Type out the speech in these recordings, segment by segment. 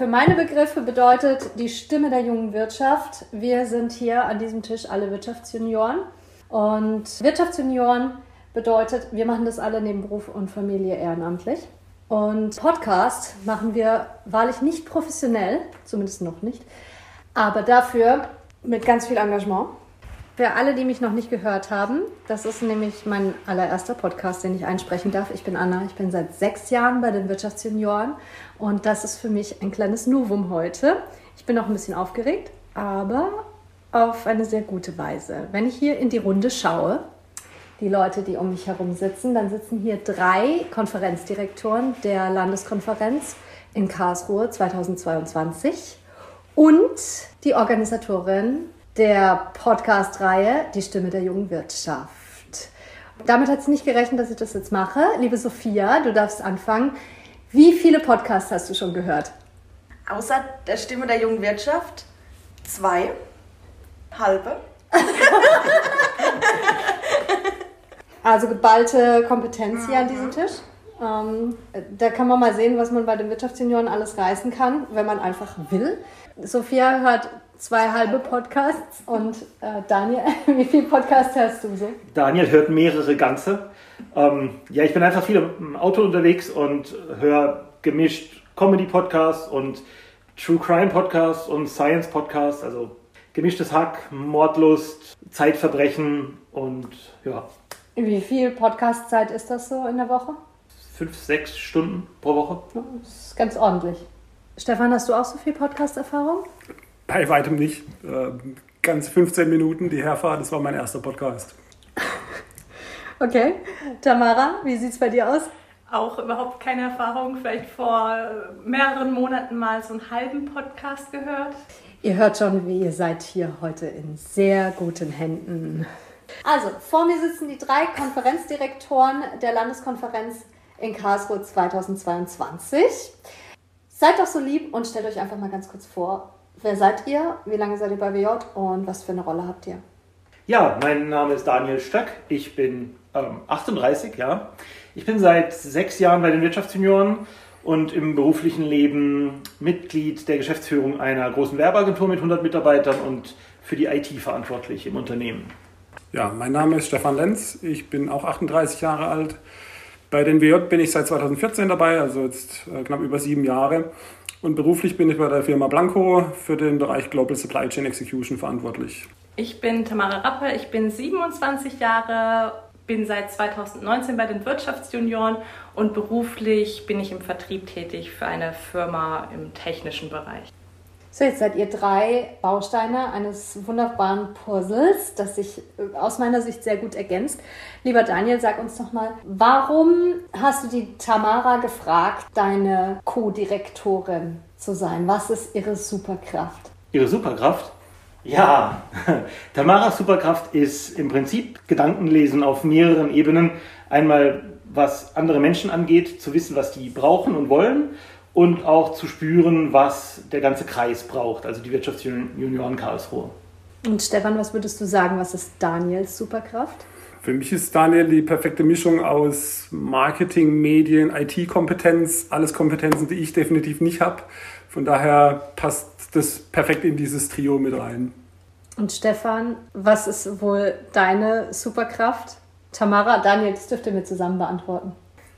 Für meine Begriffe bedeutet die Stimme der jungen Wirtschaft. Wir sind hier an diesem Tisch alle Wirtschaftsjunioren. Und Wirtschaftsjunioren bedeutet, wir machen das alle neben Beruf und Familie ehrenamtlich. Und Podcast machen wir wahrlich nicht professionell, zumindest noch nicht, aber dafür mit ganz viel Engagement. Für alle, die mich noch nicht gehört haben, das ist nämlich mein allererster Podcast, den ich einsprechen darf. Ich bin Anna, ich bin seit sechs Jahren bei den Wirtschaftsjunioren und das ist für mich ein kleines Novum heute. Ich bin auch ein bisschen aufgeregt, aber auf eine sehr gute Weise. Wenn ich hier in die Runde schaue, die Leute, die um mich herum sitzen, dann sitzen hier drei Konferenzdirektoren der Landeskonferenz in Karlsruhe 2022 und die Organisatorin der Podcast-Reihe Die Stimme der jungen Wirtschaft. Damit hat es nicht gerechnet, dass ich das jetzt mache. Liebe Sophia, du darfst anfangen. Wie viele Podcasts hast du schon gehört? Außer der Stimme der jungen Wirtschaft zwei, halbe. Also geballte Kompetenz hier an diesem Tisch. Ähm, da kann man mal sehen, was man bei den Wirtschaftsjunioren alles reißen kann, wenn man einfach will. Sophia hört zwei halbe Podcasts und äh, Daniel, wie viele Podcasts hörst du so? Daniel hört mehrere ganze. Ähm, ja, ich bin einfach viel im Auto unterwegs und höre gemischt Comedy-Podcasts und True Crime-Podcasts und Science-Podcasts, also gemischtes Hack, Mordlust, Zeitverbrechen und ja, Wie viel Podcastzeit ist das so in der Woche? fünf, sechs Stunden pro Woche. Das ist ganz ordentlich. Stefan, hast du auch so viel Podcast-Erfahrung? Bei weitem nicht. Äh, Ganz 15 Minuten die Herfahrt, das war mein erster Podcast. Okay. Tamara, wie sieht's bei dir aus? auch überhaupt keine Erfahrung, vielleicht vor mehreren Monaten mal so einen halben Podcast gehört. Ihr hört schon, wie ihr seid hier heute in sehr guten Händen. Also, vor mir sitzen die drei Konferenzdirektoren der Landeskonferenz in Karlsruhe 2022. Seid doch so lieb und stellt euch einfach mal ganz kurz vor, wer seid ihr, wie lange seid ihr bei WJ und was für eine Rolle habt ihr? Ja, mein Name ist Daniel Stöck. Ich bin ähm, 38, ja. Ich bin seit sechs Jahren bei den Wirtschaftsjunioren und im beruflichen Leben Mitglied der Geschäftsführung einer großen Werbeagentur mit 100 Mitarbeitern und für die IT verantwortlich im Unternehmen. Ja, mein Name ist Stefan Lenz. Ich bin auch 38 Jahre alt. Bei den WJ bin ich seit 2014 dabei, also jetzt äh, knapp über sieben Jahre. Und beruflich bin ich bei der Firma Blanco für den Bereich Global Supply Chain Execution verantwortlich. Ich bin Tamara Rappe, ich bin 27 Jahre, bin seit 2019 bei den Wirtschaftsjunioren und beruflich bin ich im Vertrieb tätig für eine Firma im technischen Bereich. So, jetzt seid ihr drei Bausteine eines wunderbaren Puzzles, das sich äh, aus meiner Sicht sehr gut ergänzt. Lieber Daniel, sag uns doch mal, warum hast du die Tamara gefragt, deine Co-Direktorin zu sein? Was ist ihre Superkraft? Ihre Superkraft? Ja, Tamaras Superkraft ist im Prinzip Gedankenlesen auf mehreren Ebenen. Einmal was andere Menschen angeht, zu wissen, was die brauchen und wollen und auch zu spüren, was der ganze Kreis braucht, also die Wirtschaftsjunioren Karlsruhe. Und Stefan, was würdest du sagen, was ist Daniels Superkraft? Für mich ist Daniel die perfekte Mischung aus Marketing, Medien, IT-Kompetenz, alles Kompetenzen, die ich definitiv nicht habe. Von daher passt das perfekt in dieses Trio mit rein. Und Stefan, was ist wohl deine Superkraft? Tamara, Daniel, das dürft ihr mir zusammen beantworten.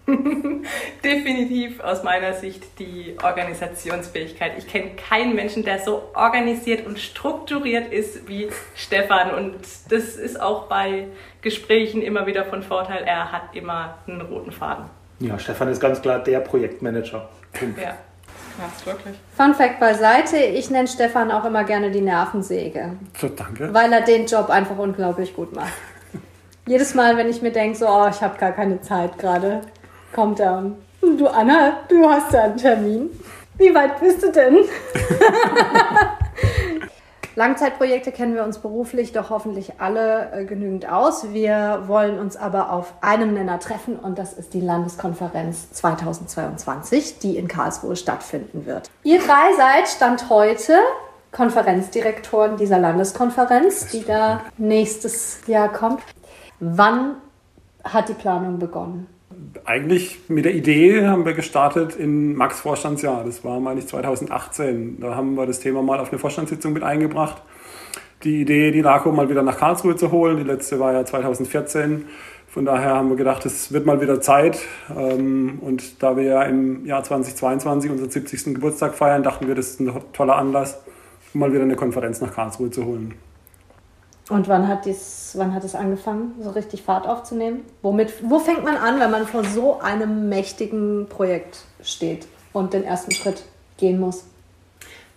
Definitiv aus meiner Sicht die Organisationsfähigkeit. Ich kenne keinen Menschen, der so organisiert und strukturiert ist wie Stefan. Und das ist auch bei Gesprächen immer wieder von Vorteil. Er hat immer einen roten Faden. Ja, Stefan ist ganz klar der Projektmanager. Punkt. Ja, ja ist wirklich. Fun Fact beiseite, ich nenne Stefan auch immer gerne die Nervensäge, So, danke. weil er den Job einfach unglaublich gut macht. Jedes Mal, wenn ich mir denke, so, oh, ich habe gar keine Zeit gerade, kommt er und, du Anna, du hast ja einen Termin. Wie weit bist du denn? Langzeitprojekte kennen wir uns beruflich doch hoffentlich alle äh, genügend aus. Wir wollen uns aber auf einem Nenner treffen und das ist die Landeskonferenz 2022, die in Karlsruhe stattfinden wird. Ihr drei seid Stand heute Konferenzdirektoren dieser Landeskonferenz, die da nächstes Jahr kommt. Wann hat die Planung begonnen? Eigentlich mit der Idee haben wir gestartet in Max Vorstandsjahr. Das war, meine ich, 2018. Da haben wir das Thema mal auf eine Vorstandssitzung mit eingebracht. Die Idee, die LACO mal wieder nach Karlsruhe zu holen. Die letzte war ja 2014. Von daher haben wir gedacht, es wird mal wieder Zeit. Ähm, und da wir ja im Jahr 2022 unseren 70. Geburtstag feiern, dachten wir, das ist ein toller Anlass, um mal wieder eine Konferenz nach Karlsruhe zu holen. Und wann hat, dies, wann hat es angefangen, so richtig Fahrt aufzunehmen? Womit, wo fängt man an, wenn man vor so einem mächtigen Projekt steht und den ersten Schritt gehen muss?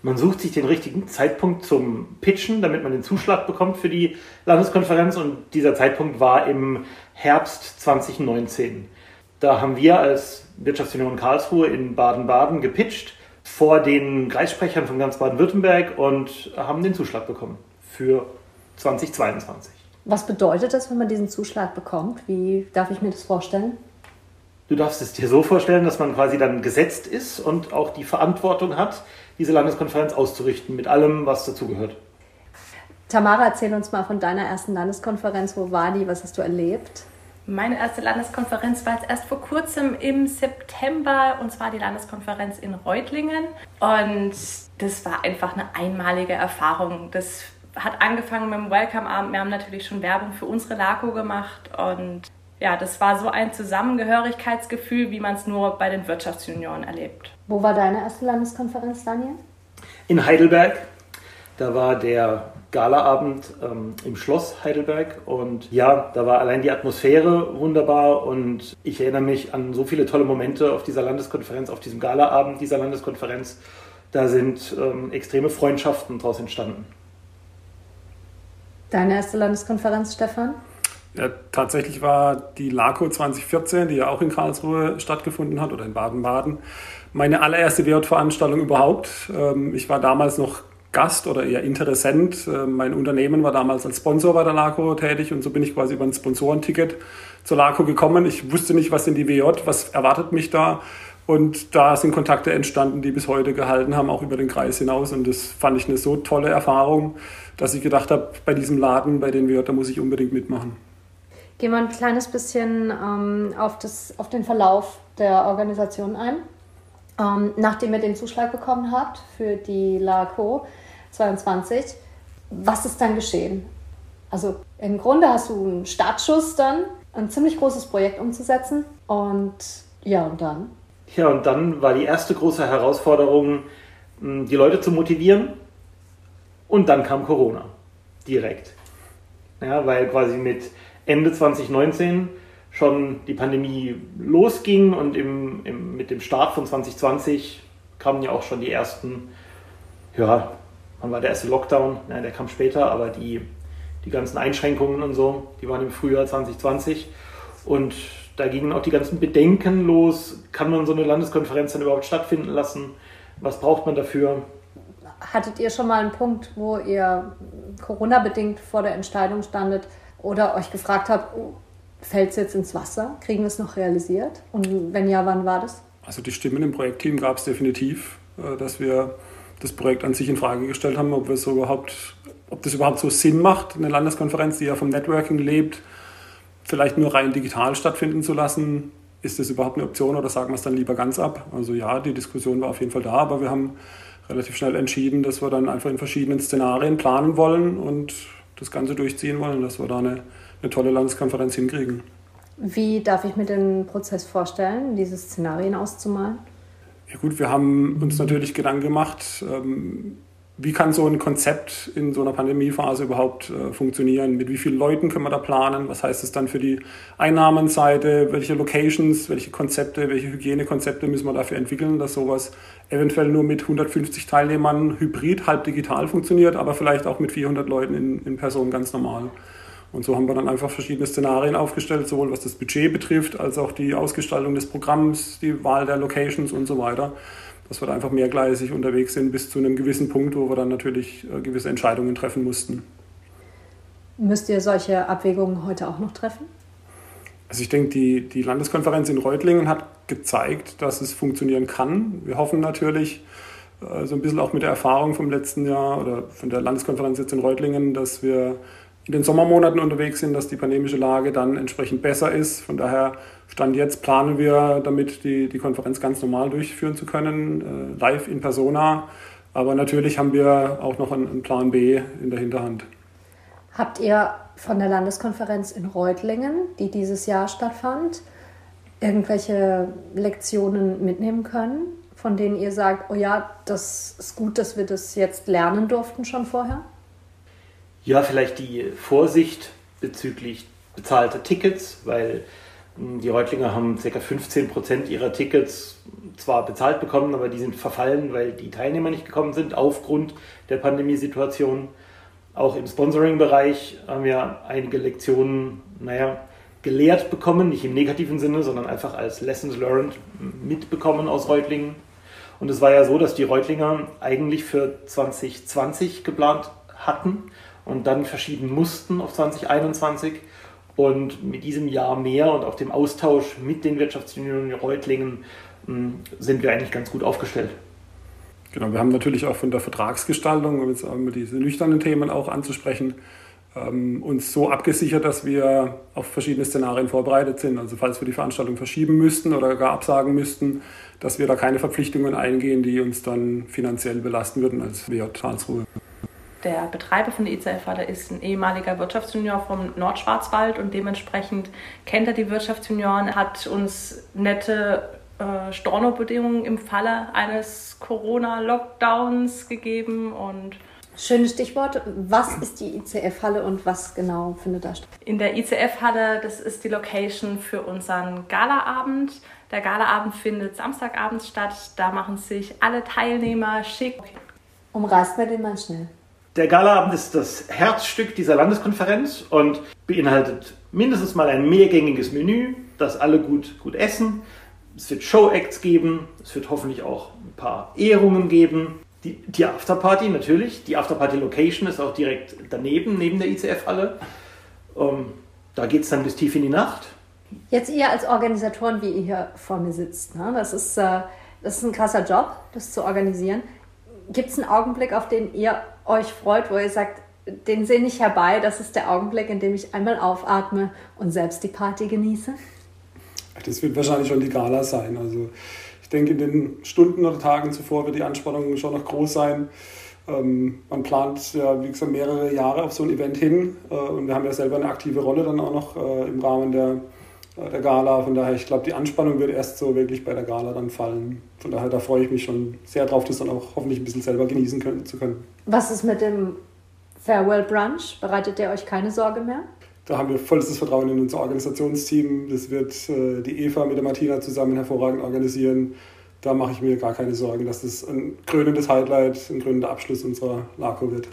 Man sucht sich den richtigen Zeitpunkt zum Pitchen, damit man den Zuschlag bekommt für die Landeskonferenz. Und dieser Zeitpunkt war im Herbst 2019. Da haben wir als Wirtschaftsunion Karlsruhe in Baden-Baden gepitcht vor den Kreissprechern von ganz Baden-Württemberg und haben den Zuschlag bekommen für 2022. Was bedeutet das, wenn man diesen Zuschlag bekommt? Wie darf ich mir das vorstellen? Du darfst es dir so vorstellen, dass man quasi dann gesetzt ist und auch die Verantwortung hat, diese Landeskonferenz auszurichten mit allem, was dazugehört. Tamara, erzähl uns mal von deiner ersten Landeskonferenz. Wo war die? Was hast du erlebt? Meine erste Landeskonferenz war jetzt erst vor kurzem im September und zwar die Landeskonferenz in Reutlingen. Und das war einfach eine einmalige Erfahrung. Das hat angefangen mit dem Welcome-Abend. Wir haben natürlich schon Werbung für unsere LACO gemacht und ja, das war so ein Zusammengehörigkeitsgefühl, wie man es nur bei den Wirtschaftsunionen erlebt. Wo war deine erste Landeskonferenz, Daniel? In Heidelberg. Da war der Galaabend ähm, im Schloss Heidelberg und ja, da war allein die Atmosphäre wunderbar und ich erinnere mich an so viele tolle Momente auf dieser Landeskonferenz, auf diesem Galaabend dieser Landeskonferenz. Da sind ähm, extreme Freundschaften daraus entstanden. Deine erste Landeskonferenz, Stefan? Ja, tatsächlich war die LACO 2014, die ja auch in Karlsruhe stattgefunden hat oder in Baden-Baden, meine allererste WJ-Veranstaltung überhaupt. Ähm, ich war damals noch Gast oder eher Interessent. Ähm, mein Unternehmen war damals als Sponsor bei der LACO tätig und so bin ich quasi über ein Sponsorenticket zur LACO gekommen. Ich wusste nicht, was sind die WJ, was erwartet mich da. Und da sind Kontakte entstanden, die bis heute gehalten haben, auch über den Kreis hinaus. Und das fand ich eine so tolle Erfahrung, dass ich gedacht habe, bei diesem Laden, bei den da muss ich unbedingt mitmachen. Gehen wir ein kleines bisschen ähm, auf, das, auf den Verlauf der Organisation ein. Ähm, nachdem ihr den Zuschlag bekommen habt für die LACO 22, was ist dann geschehen? Also im Grunde hast du einen Startschuss dann, ein ziemlich großes Projekt umzusetzen und ja, und dann? Ja, und dann war die erste große Herausforderung, die Leute zu motivieren. Und dann kam Corona direkt. Ja, weil quasi mit Ende 2019 schon die Pandemie losging und im, im, mit dem Start von 2020 kamen ja auch schon die ersten, ja, wann war der erste Lockdown? Nein, der kam später, aber die, die ganzen Einschränkungen und so, die waren im Frühjahr 2020. Und da gingen auch die ganzen Bedenken los. Kann man so eine Landeskonferenz dann überhaupt stattfinden lassen? Was braucht man dafür? Hattet ihr schon mal einen Punkt, wo ihr Corona-bedingt vor der Entscheidung standet oder euch gefragt habt, oh, fällt es jetzt ins Wasser? Kriegen wir es noch realisiert? Und wenn ja, wann war das? Also die Stimmen im Projektteam gab es definitiv, äh, dass wir das Projekt an sich in Frage gestellt haben, ob, wir so überhaupt, ob das überhaupt so Sinn macht, eine Landeskonferenz, die ja vom Networking lebt, vielleicht nur rein digital stattfinden zu lassen. Ist das überhaupt eine Option oder sagen wir es dann lieber ganz ab? Also ja, die Diskussion war auf jeden Fall da, aber wir haben relativ schnell entschieden, dass wir dann einfach in verschiedenen Szenarien planen wollen und das Ganze durchziehen wollen, dass wir da eine, eine tolle Landeskonferenz hinkriegen. Wie darf ich mir den Prozess vorstellen, diese Szenarien auszumalen? Ja gut, wir haben uns natürlich Gedanken gemacht, ähm, wie kann so ein Konzept in so einer Pandemiephase überhaupt äh, funktionieren? Mit wie vielen Leuten können wir da planen? Was heißt es dann für die Einnahmenseite? Welche Locations, welche Konzepte, welche Hygienekonzepte müssen wir dafür entwickeln, dass sowas eventuell nur mit 150 Teilnehmern hybrid, halb digital funktioniert, aber vielleicht auch mit 400 Leuten in, in Person ganz normal. Und so haben wir dann einfach verschiedene Szenarien aufgestellt, sowohl was das Budget betrifft, als auch die Ausgestaltung des Programms, die Wahl der Locations und so weiter dass wir da einfach mehrgleisig unterwegs sind bis zu einem gewissen Punkt, wo wir dann natürlich äh, gewisse Entscheidungen treffen mussten. Müsst ihr solche Abwägungen heute auch noch treffen? Also ich denke, die, die Landeskonferenz in Reutlingen hat gezeigt, dass es funktionieren kann. Wir hoffen natürlich, äh, so ein bisschen auch mit der Erfahrung vom letzten Jahr oder von der Landeskonferenz jetzt in Reutlingen, dass wir in den Sommermonaten unterwegs sind, dass die pandemische Lage dann entsprechend besser ist. Von daher Stand jetzt planen wir damit, die, die Konferenz ganz normal durchführen zu können, äh, live in persona. Aber natürlich haben wir auch noch einen, einen Plan B in der Hinterhand. Habt ihr von der Landeskonferenz in Reutlingen, die dieses Jahr stattfand, irgendwelche Lektionen mitnehmen können, von denen ihr sagt, oh ja, das ist gut, dass wir das jetzt lernen durften schon vorher? Ja, vielleicht die Vorsicht bezüglich bezahlter Tickets, weil die Reutlinger haben ca. 15 Prozent ihrer Tickets zwar bezahlt bekommen, aber die sind verfallen, weil die Teilnehmer nicht gekommen sind aufgrund der Pandemiesituation. Auch im Sponsoring-Bereich haben wir einige Lektionen, naja, gelehrt bekommen, nicht im negativen Sinne, sondern einfach als Lessons Learned mitbekommen aus Reutlingen. Und es war ja so, dass die Reutlinger eigentlich für 2020 geplant hatten und dann verschieben mussten auf 2021. Und mit diesem Jahr mehr und auch dem Austausch mit den Wirtschaftsunionen Reutlingen hm, sind wir eigentlich ganz gut aufgestellt. Genau, wir haben natürlich auch von der Vertragsgestaltung, um jetzt einmal diese nüchternen Themen auch anzusprechen, ähm, uns so abgesichert, dass wir auf verschiedene Szenarien vorbereitet sind. Also falls wir die Veranstaltung verschieben müssten oder gar absagen müssten, dass wir da keine Verpflichtungen eingehen, die uns dann finanziell belasten würden als WJ Karlsruhe der Betreiber von der ICF-Halle ist ein ehemaliger Wirtschaftsjunior vom Nordschwarzwald und dementsprechend kennt er die Wirtschaftsjunioren, hat uns nette äh, Stornobedingungen im Falle eines Corona-Lockdowns gegeben und Schönes Stichwort. Was ist die ICF-Halle und was genau findet da statt? In der ICF-Halle, das ist die Location für unseren Galaabend. Der Galaabend findet Samstagabends statt. Da machen sich alle Teilnehmer schick. Umreißt mir den mal schnell. Der Galaabend ist das Herzstück dieser Landeskonferenz und beinhaltet mindestens mal ein mehrgängiges Menü, das alle gut, gut essen. Es wird Show-Acts geben, es wird hoffentlich auch ein paar Ehrungen geben. Die, die Afterparty natürlich, die Afterparty-Location ist auch direkt daneben, neben der ICF-Halle. Ähm, da geht es dann bis tief in die Nacht. Jetzt ihr als Organisatoren, wie ihr hier vor mir sitzt, ne? das, ist, äh, das ist ein krasser Job, das zu organisieren. Gibt es einen Augenblick, auf den ihr euch freut, wo ihr sagt, den sehne ich herbei, das ist der Augenblick, in dem ich einmal aufatme und selbst die Party genieße? Das wird wahrscheinlich schon die Gala sein. Also ich denke, in den Stunden oder Tagen zuvor wird die Anspannung schon noch groß sein. Ähm, man plant ja, wie gesagt, mehrere Jahre auf so ein Event hin äh, und wir haben ja selber eine aktive Rolle dann auch noch äh, im Rahmen der, der Gala. Von daher, ich glaube, die Anspannung wird erst so wirklich bei der Gala dann fallen. Von daher, da freue ich mich schon sehr drauf, das dann auch hoffentlich ein bisschen selber genießen können, zu können. Was ist mit dem Farewell Brunch? Bereitet ihr euch keine Sorge mehr? Da haben wir vollstes Vertrauen in unser Organisationsteam. Das wird äh, die Eva mit der Martina zusammen hervorragend organisieren. Da mache ich mir gar keine Sorgen, dass das ein krönendes Highlight, ein krönender Abschluss unserer LACO wird.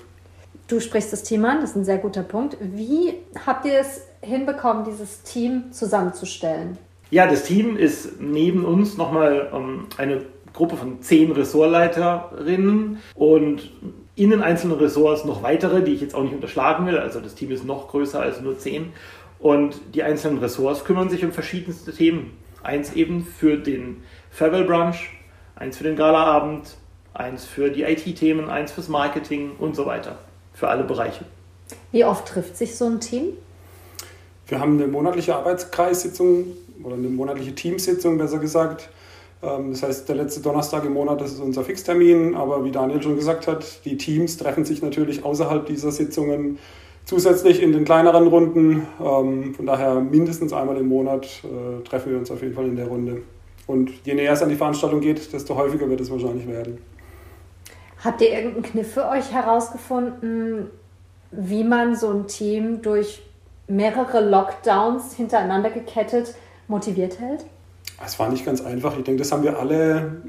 Du sprichst das Team an, das ist ein sehr guter Punkt. Wie habt ihr es hinbekommen, dieses Team zusammenzustellen? Ja, das Team ist neben uns nochmal ähm, eine Gruppe von zehn Ressortleiterinnen und in den einzelnen Ressorts noch weitere, die ich jetzt auch nicht unterschlagen will. Also das Team ist noch größer als nur zehn. Und die einzelnen Ressorts kümmern sich um verschiedenste Themen. Eins eben für den Farewell Brunch, eins für den Galaabend, eins für die IT-Themen, eins fürs Marketing und so weiter. Für alle Bereiche. Wie oft trifft sich so ein Team? Wir haben eine monatliche Arbeitskreissitzung oder eine monatliche Teamsitzung, besser gesagt. Ähm, das heißt, der letzte Donnerstag im Monat, das ist unser Fixtermin. Aber wie Daniel schon gesagt hat, die Teams treffen sich natürlich außerhalb dieser Sitzungen zusätzlich in den kleineren Runden. Ähm, von daher mindestens einmal im Monat äh, treffen wir uns auf jeden Fall in der Runde. Und je näher es an die Veranstaltung geht, desto häufiger wird es wahrscheinlich werden. Habt ihr irgendeinen Kniff für euch herausgefunden, wie man so ein Team durch mehrere Lockdowns hintereinander gekettet motiviert hält? Es war nicht ganz einfach. Ich denke, das haben wir alle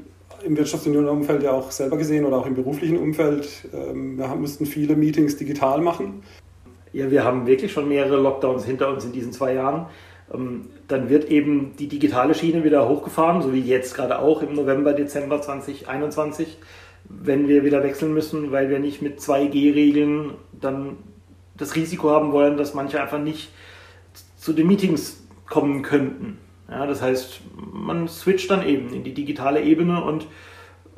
im Wirtschaftsunion-Umfeld ja auch selber gesehen oder auch im beruflichen Umfeld. Ähm, wir mussten viele Meetings digital machen. Ja, wir haben wirklich schon mehrere Lockdowns hinter uns in diesen zwei Jahren. ähm, dann wird eben die digitale Schiene wieder hochgefahren, so wie jetzt gerade auch im November, Dezember 2021, wenn wir wieder wechseln müssen, weil wir nicht mit 2G-Regeln dann das Risiko haben wollen, dass manche einfach nicht zu den Meetings kommen könnten. Ja, das heißt, man switcht dann eben in die digitale Ebene und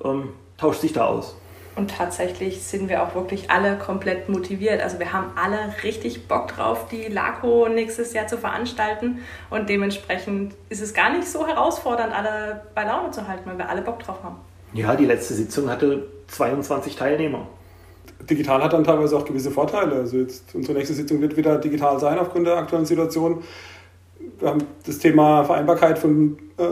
ähm, tauscht sich da aus. Und tatsächlich sind wir auch wirklich alle komplett motiviert. Also wir haben alle richtig Bock drauf, die LACO nächstes Jahr zu veranstalten. Und dementsprechend ist es gar nicht so herausfordernd, alle bei Laune zu halten, weil wir alle Bock drauf haben. Ja, die letzte Sitzung hatte 22 Teilnehmer. Digital hat dann teilweise auch gewisse Vorteile. Also jetzt unsere nächste Sitzung wird wieder digital sein aufgrund der aktuellen Situation. Wir haben das Thema Vereinbarkeit von äh,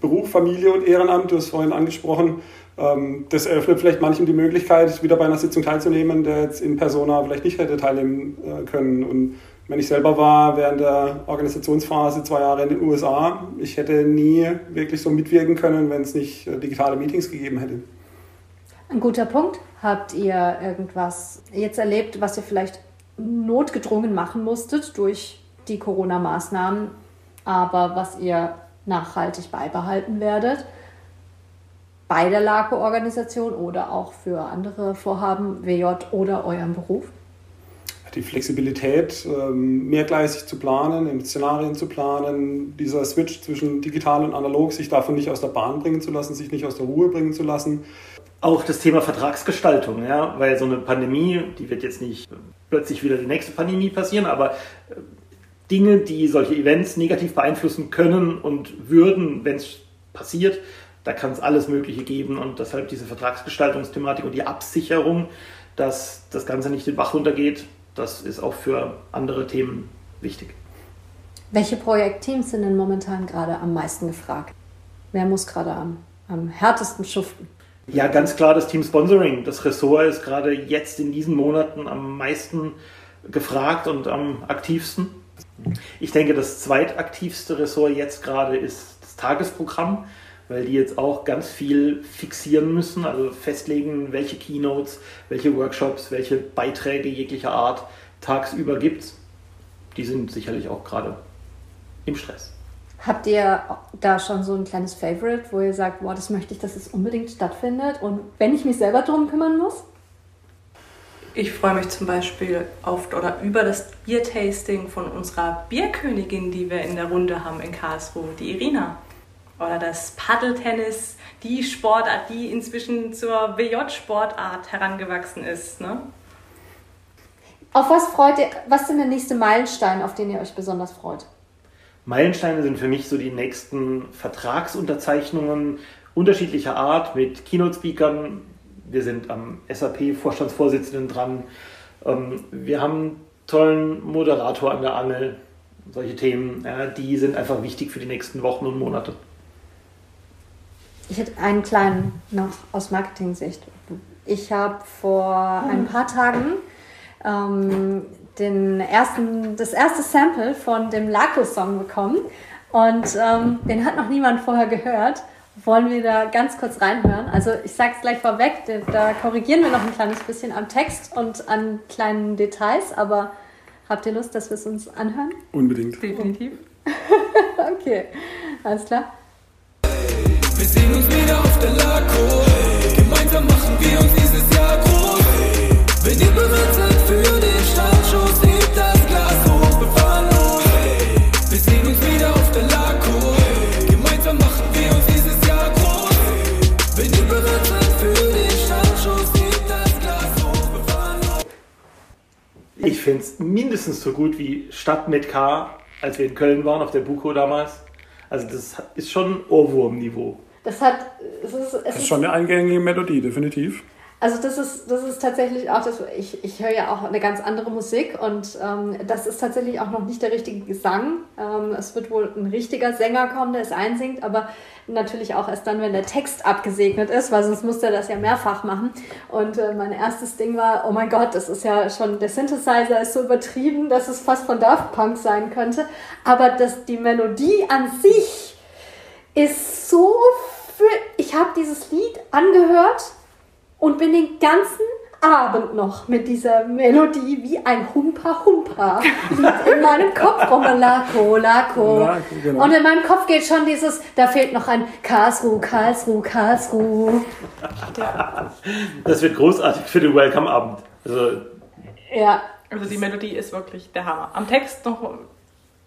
Beruf, Familie und Ehrenamt, du hast vorhin angesprochen ähm, das eröffnet vielleicht manchem die Möglichkeit, wieder bei einer Sitzung teilzunehmen, der jetzt in Persona vielleicht nicht hätte teilnehmen äh, können. Und wenn ich selber war während der Organisationsphase zwei Jahre in den USA, ich hätte nie wirklich so mitwirken können, wenn es nicht äh, digitale Meetings gegeben hätte. Ein guter Punkt. Habt ihr irgendwas jetzt erlebt, was ihr vielleicht notgedrungen machen musstet durch die Corona-Maßnahmen, aber was ihr nachhaltig beibehalten werdet? bei der LACO-Organisation oder auch für andere Vorhaben, WJ oder eurem Beruf? Die Flexibilität, ähm, mehrgleisig zu planen, in Szenarien zu planen, dieser Switch zwischen digital und analog, sich davon nicht aus der Bahn bringen zu lassen, sich nicht aus der Ruhe bringen zu lassen. Auch das Thema Vertragsgestaltung, ja, weil so eine Pandemie, die wird jetzt nicht plötzlich wieder die nächste Pandemie passieren, aber äh, Dinge, die solche Events negativ beeinflussen können und würden, wenn es passiert, da kann es alles Mögliche geben und deshalb diese Vertragsgestaltungsthematik und die Absicherung, dass das Ganze nicht den Bach runtergeht, das ist auch für andere Themen wichtig. Welche Projektteams sind denn momentan gerade am meisten gefragt? Wer muss gerade am, am härtesten schuften? Ja, ganz klar das Team Sponsoring. Das Ressort ist gerade jetzt in diesen Monaten am meisten gefragt und am aktivsten. Ich denke, das zweitaktivste Ressort jetzt gerade ist das Tagesprogramm weil die jetzt auch ganz viel fixieren müssen, also festlegen, welche Keynotes, welche Workshops, welche Beiträge jeglicher Art tagsüber gibt. Die sind sicherlich auch gerade im Stress. Habt ihr da schon so ein kleines Favorite, wo ihr sagt, boah, das möchte ich, dass es unbedingt stattfindet und wenn ich mich selber darum kümmern muss? Ich freue mich zum Beispiel oft oder über das Biertasting von unserer Bierkönigin, die wir in der Runde haben in Karlsruhe, die Irina oder das Paddeltennis, die Sportart, die inzwischen zur WJ-Sportart herangewachsen ist. Ne? Auf was freut ihr? Was sind der nächste Meilenstein, auf den ihr euch besonders freut? Meilensteine sind für mich so die nächsten Vertragsunterzeichnungen unterschiedlicher Art mit Keynote-Speakern. Wir sind am SAP-Vorstandsvorsitzenden dran. Ähm, wir haben einen tollen Moderator an der Angel. Solche Themen, die sind einfach wichtig für die nächsten Wochen und Monate. Ich hätte einen kleinen noch aus Marketing-Sicht. Ich habe vor ein paar Tagen ähm, den ersten, das erste Sample von dem Laco-Song bekommen und ähm, den hat noch niemand vorher gehört. Wollen wir da ganz kurz reinhören? Also ich sage es gleich vorweg, da korrigieren wir noch ein kleines bisschen am Text und an kleinen Details, aber habt ihr Lust, dass wir es uns anhören? Unbedingt. Definitiv. okay, alles klar. Wir sehen uns wieder auf der Laco. Gemeinsam machen wir uns dieses Jahr groß. Wenn ihr bereit seid finde es mindestens so gut wie Stadt mit K, als wir in Köln waren, auf der Buko damals. Also das ist schon Ohrwurm-Niveau. Das hat. Es ist, es Das ist schon eine eingängige Melodie, definitiv. Also das ist, das ist tatsächlich auch das, ich, ich höre ja auch eine ganz andere Musik und ähm, das ist tatsächlich auch noch nicht der richtige Gesang. Ähm, es wird wohl ein richtiger Sänger kommen, der es einsingt, aber natürlich auch erst dann, wenn der Text abgesegnet ist, weil sonst muss er das ja mehrfach machen. Und äh, mein erstes Ding war, oh mein Gott, das ist ja schon, der Synthesizer ist so übertrieben, dass es fast von Daft Punk sein könnte. Aber das, die Melodie an sich ist so für, ich habe dieses Lied angehört und bin den ganzen Abend noch mit dieser Melodie wie ein Humpa Humpa liegt in meinem Kopf rum. Lako, Lako. Lako, genau. Und in meinem Kopf geht schon dieses, da fehlt noch ein Karlsruhe, Karlsruhe, Karlsruhe. Das wird großartig für den Welcome-Abend. Also, Ja, Also die Melodie ist wirklich der Hammer. Am Text noch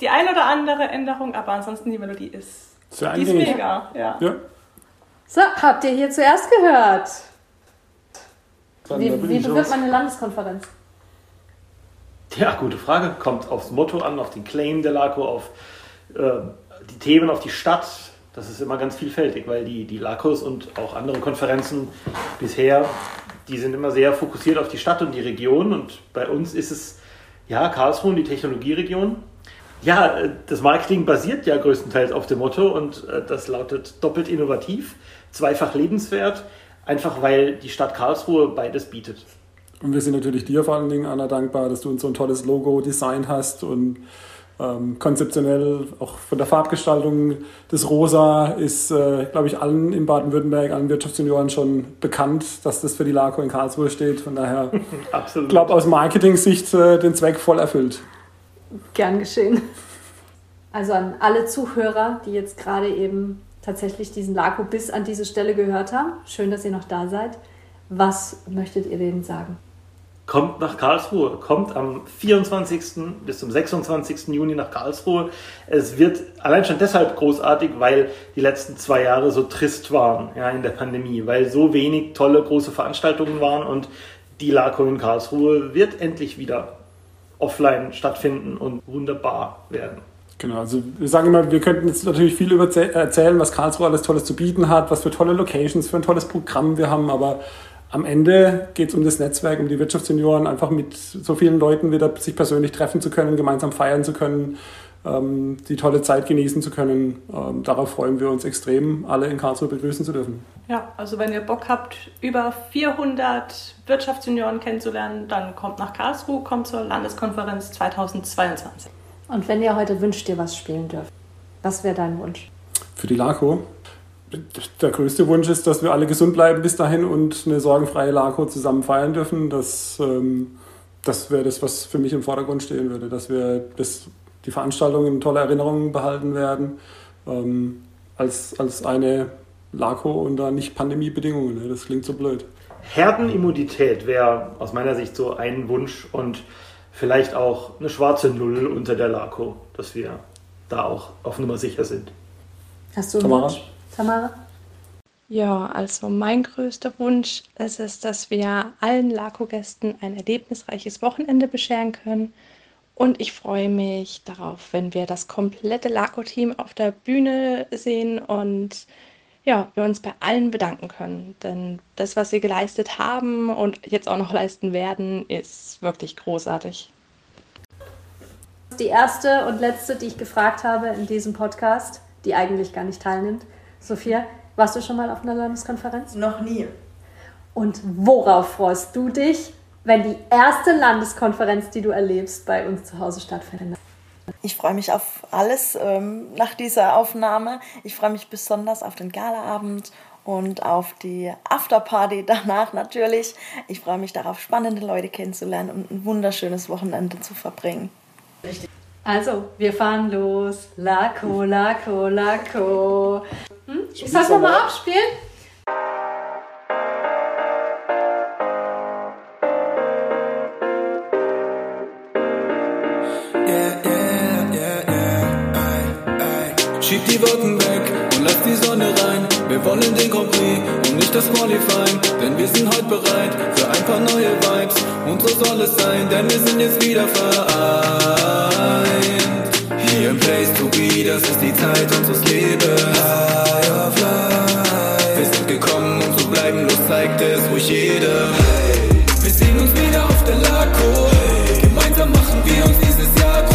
die ein oder andere Änderung, aber ansonsten die Melodie ist, Sehr die ist mega. Ja. Ja. so, habt ihr hier zuerst gehört. Dann Wie, wie bewirbt man eine Landeskonferenz? ja, gute Frage. Kommt aufs Motto an, auf den Claim der LACO, auf äh, die Themen, auf die Stadt. Das ist immer ganz vielfältig, weil die, die LACOs und auch andere Konferenzen bisher, die sind immer sehr fokussiert auf die Stadt und die Region. Und bei uns ist es, ja, Karlsruhe und die Technologieregion. Ja, äh, das Marketing basiert ja größtenteils auf dem Motto und äh, das lautet doppelt innovativ, zweifach lebenswert, einfach weil die Stadt Karlsruhe beides bietet. Und wir sind natürlich dir vor allen Dingen, Anna, dankbar, dass du uns so ein tolles Logo designt hast und ähm, konzeptionell auch von der Farbgestaltung des Rosa ist, äh, glaube ich, allen in Baden-Württemberg, allen Wirtschaftsjunioren schon bekannt, dass das für die LACO in Karlsruhe steht. Von daher, Absolut. ich glaube, aus Marketing-Sicht äh, den Zweck voll erfüllt. Gern geschehen. Also an alle Zuhörer, die jetzt gerade eben tatsächlich diesen Lako bis an diese Stelle gehört haben. Schön, dass ihr noch da seid. Was möchtet ihr denen sagen? kommt nach Karlsruhe, kommt am 24. bis zum 26. Juni nach Karlsruhe. Es wird allein schon deshalb großartig, weil die letzten zwei Jahre so trist waren ja, in der Pandemie, weil so wenig tolle große Veranstaltungen waren und die LACO in Karlsruhe wird endlich wieder offline stattfinden und wunderbar werden. Genau, also wir sagen immer, wir könnten jetzt natürlich viel über erzählen, was Karlsruhe alles Tolles zu bieten hat, was für tolle Locations, für ein tolles Programm wir haben, aber am Ende geht es um das Netzwerk, um die Wirtschaftssenioren, einfach mit so vielen Leuten wieder sich persönlich treffen zu können, gemeinsam feiern zu können, ähm, die tolle Zeit genießen zu können. Ähm, darauf freuen wir uns extrem, alle in Karlsruhe begrüßen zu dürfen. Ja, also wenn ihr Bock habt, über 400 Wirtschaftsjunioren kennenzulernen, dann kommt nach Karlsruhe, kommt zur Landeskonferenz 2022. Und wenn ihr heute wünscht ihr was spielen dürft, was wäre dein Wunsch? Für die LACO. Der größte Wunsch ist, dass wir alle gesund bleiben bis dahin und eine sorgenfreie LACO zusammen feiern dürfen. Das, ähm, das wäre das, was für mich im Vordergrund stehen würde, dass wir das, die Veranstaltungen in toller Erinnerung behalten werden, ähm, als, als eine LACO unter Nicht-Pandemie-Bedingungen. Ne? Das klingt so blöd. Herdenimmunität wäre aus meiner Sicht so ein Wunsch und vielleicht auch eine schwarze Null unter der LACO, dass wir da auch auf Nummer sicher sind. Hast du einen Tamara? Wunsch? Tamara? Ja, also mein größter Wunsch ist es, dass wir allen LACO-Gästen ein erlebnisreiches Wochenende bescheren können. Und ich freue mich darauf, wenn wir das komplette LACO-Team auf der Bühne sehen und ja, wir uns bei allen bedanken können. Denn das, was sie geleistet haben und jetzt auch noch leisten werden, ist wirklich großartig. Die erste und letzte, die ich gefragt habe in diesem Podcast, die eigentlich gar nicht teilnimmt. Sophia, warst du schon mal auf einer Landeskonferenz? Noch nie. Und worauf freust du dich, wenn die erste Landeskonferenz, die du erlebst, bei uns zu Hause stattfindet? Ich freue mich auf alles ähm, nach dieser Aufnahme. Ich freue mich besonders auf den Galaabend und auf die Afterparty danach natürlich. Ich freue mich darauf, spannende Leute kennenzulernen und ein wunderschönes Wochenende zu verbringen. Also, wir fahren los. Lako, Lako, Lako. Hm? Ich soll es nochmal abspielen? Schieb die Wolken weg und lass die Sonne rein. Wir wollen den Grand Prix und nicht das Qualifying. Denn wir sind heute bereit für ein paar neue Vibes. Und so soll es sein, denn wir sind jetzt wieder vereint. Hier im Place to be, das ist die Zeit unseres Lebens. High of life. Wir sind gekommen, um zu bleiben, los zeigt es ruhig jedem. Wir sehen uns wieder auf der LACO. Gemeinsam machen wir uns dieses Jahr groß.